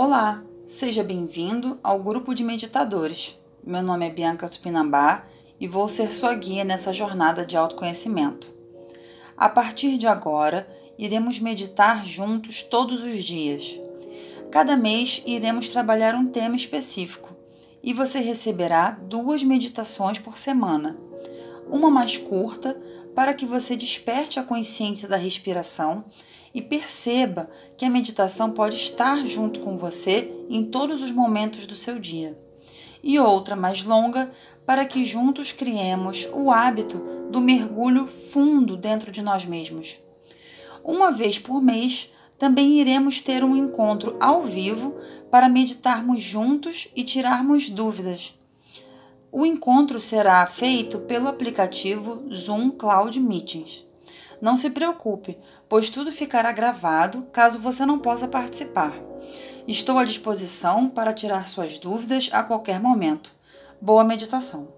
Olá, seja bem-vindo ao grupo de meditadores. Meu nome é Bianca Tupinambá e vou ser sua guia nessa jornada de autoconhecimento. A partir de agora, iremos meditar juntos todos os dias. Cada mês iremos trabalhar um tema específico e você receberá duas meditações por semana. Uma mais curta, para que você desperte a consciência da respiração e perceba que a meditação pode estar junto com você em todos os momentos do seu dia. E outra mais longa, para que juntos criemos o hábito do mergulho fundo dentro de nós mesmos. Uma vez por mês, também iremos ter um encontro ao vivo para meditarmos juntos e tirarmos dúvidas. O encontro será feito pelo aplicativo Zoom Cloud Meetings. Não se preocupe, pois tudo ficará gravado caso você não possa participar. Estou à disposição para tirar suas dúvidas a qualquer momento. Boa meditação!